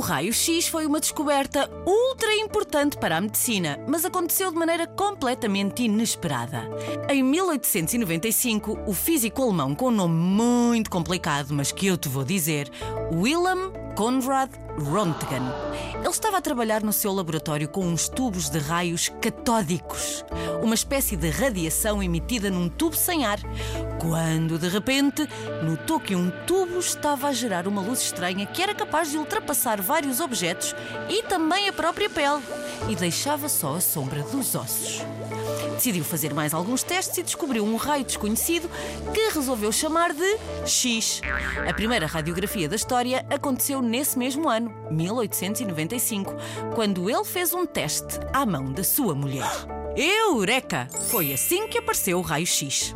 raio-x foi uma descoberta ultra importante para a medicina, mas aconteceu de maneira completamente inesperada. Em 1895, o físico alemão com um nome muito complicado, mas que eu te vou dizer, Wilhelm Conrad Röntgen. Ele estava a trabalhar no seu laboratório com uns tubos de raios catódicos, uma espécie de radiação emitida num tubo sem ar, quando de repente notou que um tubo estava a gerar uma luz estranha que era capaz de ultrapassar vários objetos e também a própria pele, e deixava só a sombra dos ossos. Decidiu fazer mais alguns testes e descobriu um raio desconhecido que resolveu chamar de X. A primeira radiografia da história aconteceu nesse mesmo ano, 1895, quando ele fez um teste à mão da sua mulher. Eureka! Foi assim que apareceu o raio-x.